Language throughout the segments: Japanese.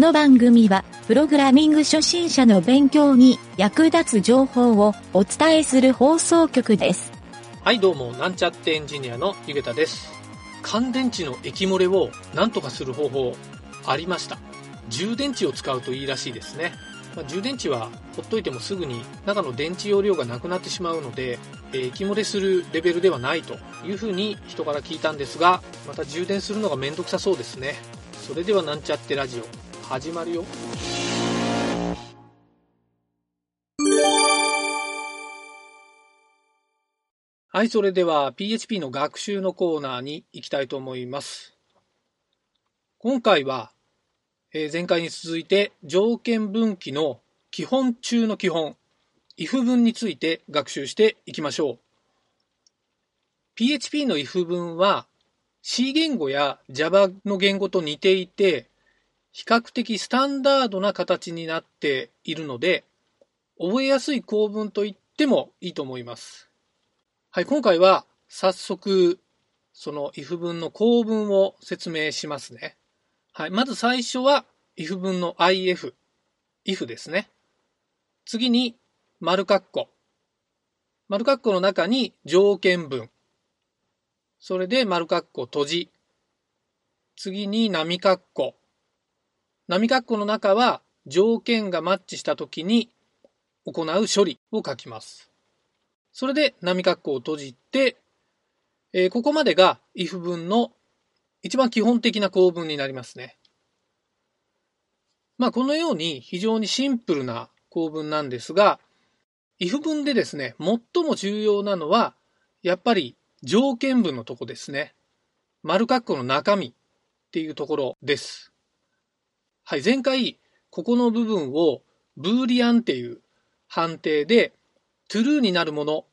この番組は、プログラミング初心者の勉強に役立つ情報をお伝えする放送局です。はい、どうも、なんちゃってエンジニアのゆげたです。乾電池の液漏れをなんとかする方法ありました。充電池を使うといいらしいですね。まあ充電池はほっといてもすぐに中の電池容量がなくなってしまうので、えー液漏れするレベルではないというふうに人から聞いたんですが、また充電するのがめんどくさそうですね。それではなんちゃってラジオ、始まるよ。はい、それでは PHP の学習のコーナーに行きたいと思います。今回は、えー前回に続いて条件分岐の基本中の基本、if 文について学習していきましょう。PHP の if 文は C 言語や Java の言語と似ていて、比較的スタンダードな形になっているので、覚えやすい構文と言ってもいいと思います。はい、今回は早速、その if 文の構文を説明しますね。はい、まず最初は if 文の if、if ですね。次に丸括弧。丸括弧の中に条件文。それで丸括弧閉じ。次に波括弧。波括弧の中は条件がマッチしたときに行う処理を書きます。それで波括弧を閉じて、えーここまでが if 文の一番基本的な構文になりますね。まあこのように非常にシンプルな構文なんですが、if 文でですね、最も重要なのは、やっぱり条件文のとこですね。丸括弧の中身っていうところです。はい、前回、ここの部分をブーリアンっていう判定で true になるもの、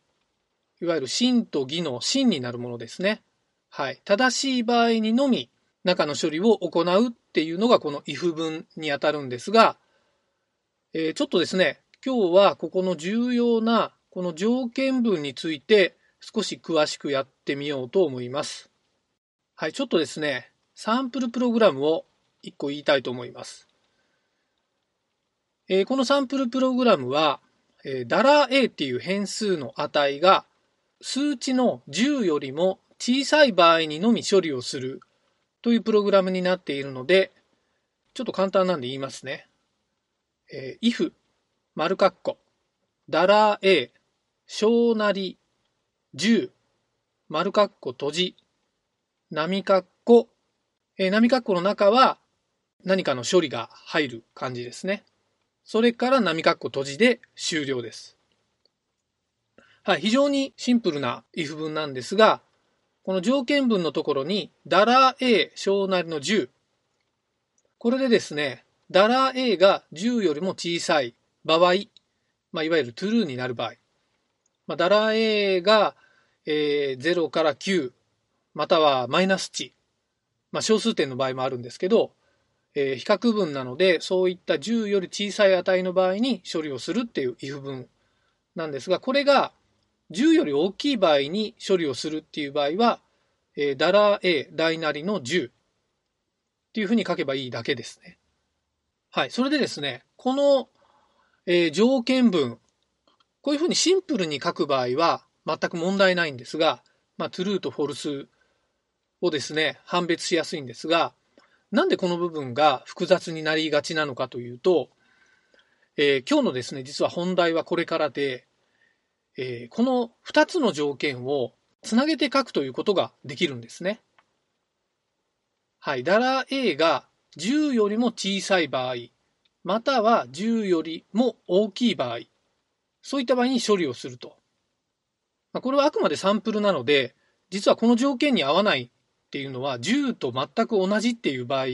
いわゆる真と偽の真になるものですね。はい。正しい場合にのみ中の処理を行うっていうのがこの if 文にあたるんですが、えーちょっとですね、今日はここの重要なこの条件文について少し詳しくやってみようと思います。はい。ちょっとですね、サンプルプログラムを1個言いたいと思います。えーこのサンプルプログラムは、えー、$a っていう変数の値が数値の10よりも小さい場合にのみ処理をするというプログラムになっているので、ちょっと簡単なんで言いますね。えー if 丸括弧 $a 小なり10丸括弧閉じ波括弧、えー波括弧の中は何かの処理が入る感じですね。それから波括弧閉じで終了です。はい、非常にシンプルな if 文なんですが、この条件文のところに、ダラー $a 小なりの10。これでですね、ダラー $a が10よりも小さい場合、まあ、いわゆる true になる場合、まあ、$a が、えー0から9、またはマイナス値、まあ、小数点の場合もあるんですけど、えー比較文なので、そういった10より小さい値の場合に処理をするっていう if 文なんですが、これが10より大きい場合に処理をするっていう場合は、えー、$a 大なりの10っていうふうに書けばいいだけですね。はい。それでですね、この、えー条件文、こういうふうにシンプルに書く場合は全く問題ないんですが、まあ、true と false をですね、判別しやすいんですが、なんでこの部分が複雑になりがちなのかというと、えー今日のですね、実は本題はこれからで、えーこの2つの条件をつなげて書くということができるんですね。はい。ダラ $a が10よりも小さい場合、または10よりも大きい場合、そういった場合に処理をすると。まあこれはあくまでサンプルなので、実はこの条件に合わないっていうのは10と全く同じっていう場合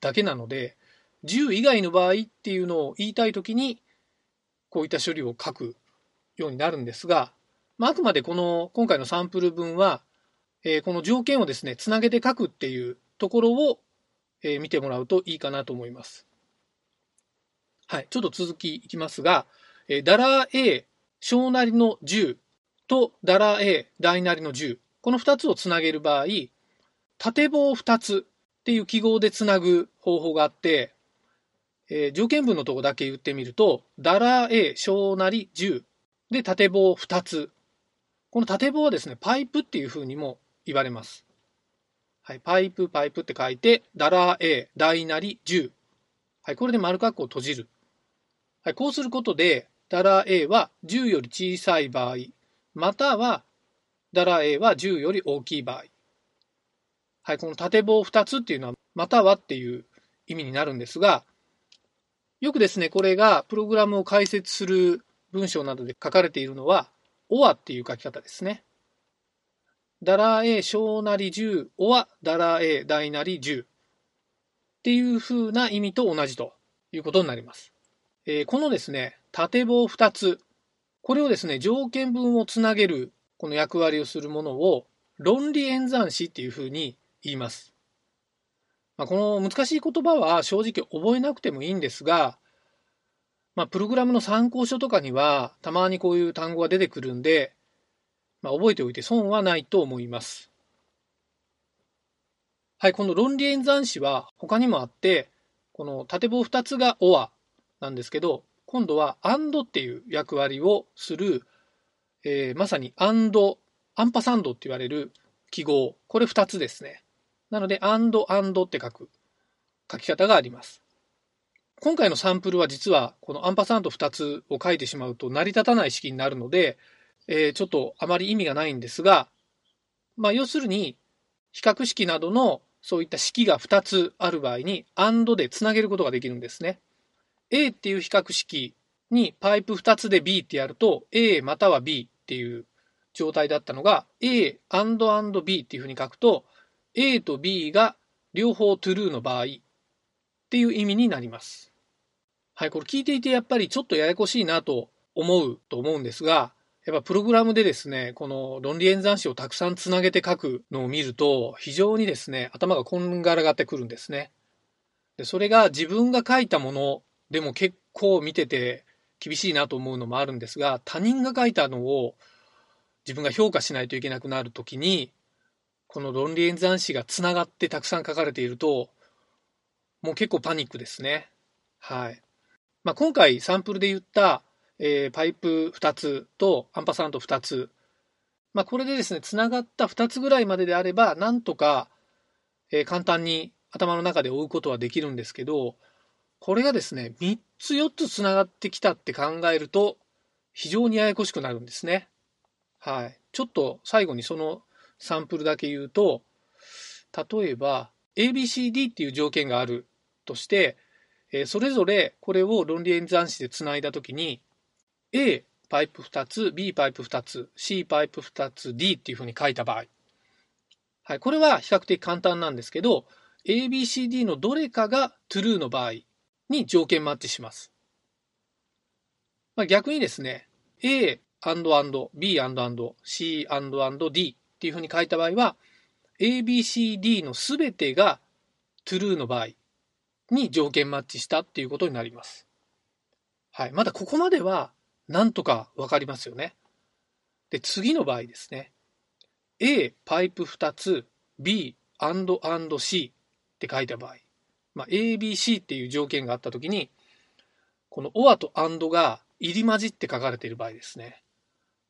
だけなので、10以外の場合っていうのを言いたいときに、こういった処理を書くようになるんですが、まあ、あくまでこの今回のサンプル文は、えーこの条件をですね、つなげて書くっていうところを、えー見てもらうといいかなと思います。はい、ちょっと続きいきますが、えー、$a 小なりの10と $a 大なりの10、この2つをつなげる場合、縦棒2つっていう記号でつなぐ方法があって、えー、条件文のとこだけ言ってみると、ダラ A 小なり10で縦棒2つ。この縦棒はですね、パイプっていう風にも言われます。はい、パイプ、パイプって書いて、ダラ A 大なり10。はい、これで丸括弧を閉じる。はい、こうすることで、ダラ A は10より小さい場合、またはダラ A は10より大きい場合。はい、この縦棒2つっていうのは、またはっていう意味になるんですが、よくですね、これがプログラムを解説する文章などで書かれているのは、or っていう書き方ですね。ダラ A 小なり10、or ダラ A 大なり10っていう風な意味と同じということになります。えー、このですね、縦棒2つ、これをですね、条件文をつなげるこの役割をするものを論理演算子っていう風に言います。まあ、この難しい言葉は正直覚えなくてもいいんですが、まあ、プログラムの参考書とかにはたまにこういう単語が出てくるんで、まあ、覚えておいて損はないと思います。はい、この論理演算子は他にもあって、この縦棒2つが OR なんですけど、今度は AND っていう役割をする、えー、まさに AND、アンパサンドって言われる記号、これ2つですね。なので、and, and って書く書き方があります。今回のサンプルは実はこのアンパサンド2つを書いてしまうと成り立たない式になるので、えー、ちょっとあまり意味がないんですが、まあ要するに比較式などのそういった式が2つある場合に AND でつなげることができるんですね。A っていう比較式にパイプ2つで B ってやると A または B っていう状態だったのが A and and B っていうふうに書くと A と B が両方 true の場合っていう意味になります。はい、これ聞いていてやっぱりちょっとややこしいなと思うと思うんですが、やっぱプログラムでですね、この論理演算子をたくさんつなげて書くのを見ると、非常にですね、頭がこんがらがってくるんですね。でそれが自分が書いたものでも結構見てて厳しいなと思うのもあるんですが、他人が書いたのを自分が評価しないといけなくなるときに、この論理演算子がつながってたくさん書かれていると、もう結構パニックですね。はい。まあ、今回サンプルで言った、えー、パイプ2つとアンパサンド2つ。まあ、これでですね、つながった2つぐらいまでであれば、なんとか、えー、簡単に頭の中で追うことはできるんですけど、これがですね、3つ4つつながってきたって考えると、非常にややこしくなるんですね。はい。ちょっと最後にそのサンプルだけ言うと、例えば ABCD っていう条件があるとして、えそれぞれこれを論理演算子でつないだときに A パイプ2つ、B パイプ2つ、C パイプ2つ、D っていうふうに書いた場合。はい、これは比較的簡単なんですけど、ABCD のどれかが true の場合に条件マッチします。まあ、逆にですね、A&&B&&C&&D っていうふうに書いた場合は、ABCD のすべてが true の場合に条件マッチしたっていうことになります。はい。まだここまではなんとかわかりますよね。で、次の場合ですね。A パイプ2つ B、&&C って書いた場合、まあ、ABC っていう条件があったときに、この OR とが入り混じって書かれている場合ですね。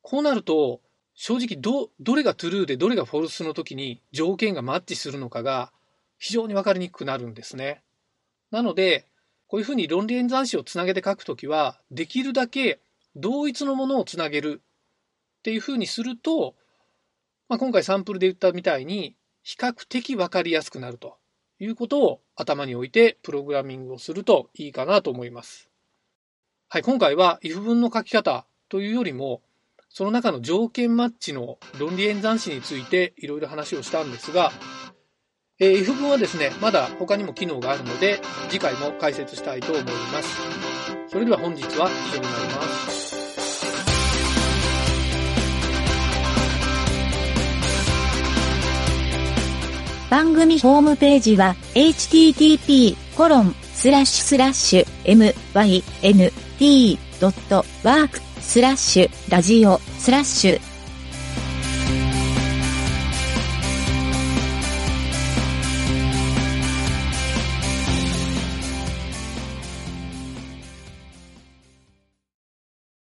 こうなると、正直ど、どれがトゥルーでどれがフォルスの時に条件がマッチするのかが非常に分かりにくくなるんですね。なので、こういうふうに論理演算子をつなげて書くときは、できるだけ同一のものをつなげるっていうふうにすると、まあ、今回サンプルで言ったみたいに、比較的分かりやすくなるということを頭に置いてプログラミングをするといいかなと思います。はい、今回は if 文の書き方というよりも、その中の条件マッチの論理演算子についていろいろ話をしたんですが、えー、if 文はですね、まだ他にも機能があるので、次回も解説したいと思います。それでは本日は以上になります。番組ホームページは http コロンスラッシュスラッシュ mynt.work スラッシュラジオスラッシュ